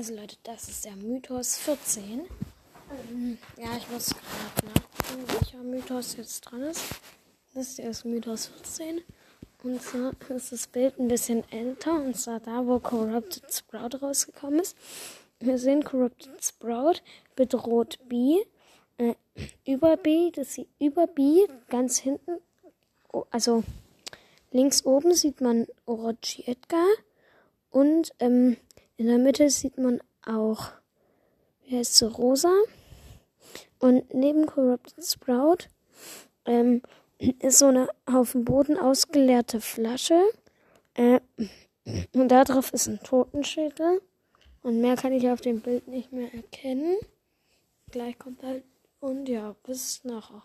Also Leute, das ist der Mythos 14. Ähm, ja, ich muss gerade nachgucken, welcher Mythos jetzt dran ist. Das hier ist Mythos 14. Und zwar ist das Bild ein bisschen älter. Und zwar da, wo Corrupted Sprout rausgekommen ist. Wir sehen Corrupted Sprout bedroht B. Äh, über B, das sieht über B ganz hinten. Also links oben sieht man Orochi Edgar. Und ähm, in der Mitte sieht man auch, wie heißt sie, Rosa. Und neben Corrupted Sprout ähm, ist so eine auf dem Boden ausgeleerte Flasche. Äh, und da drauf ist ein Totenschädel. Und mehr kann ich auf dem Bild nicht mehr erkennen. Gleich kommt halt. Und ja, bis nachher.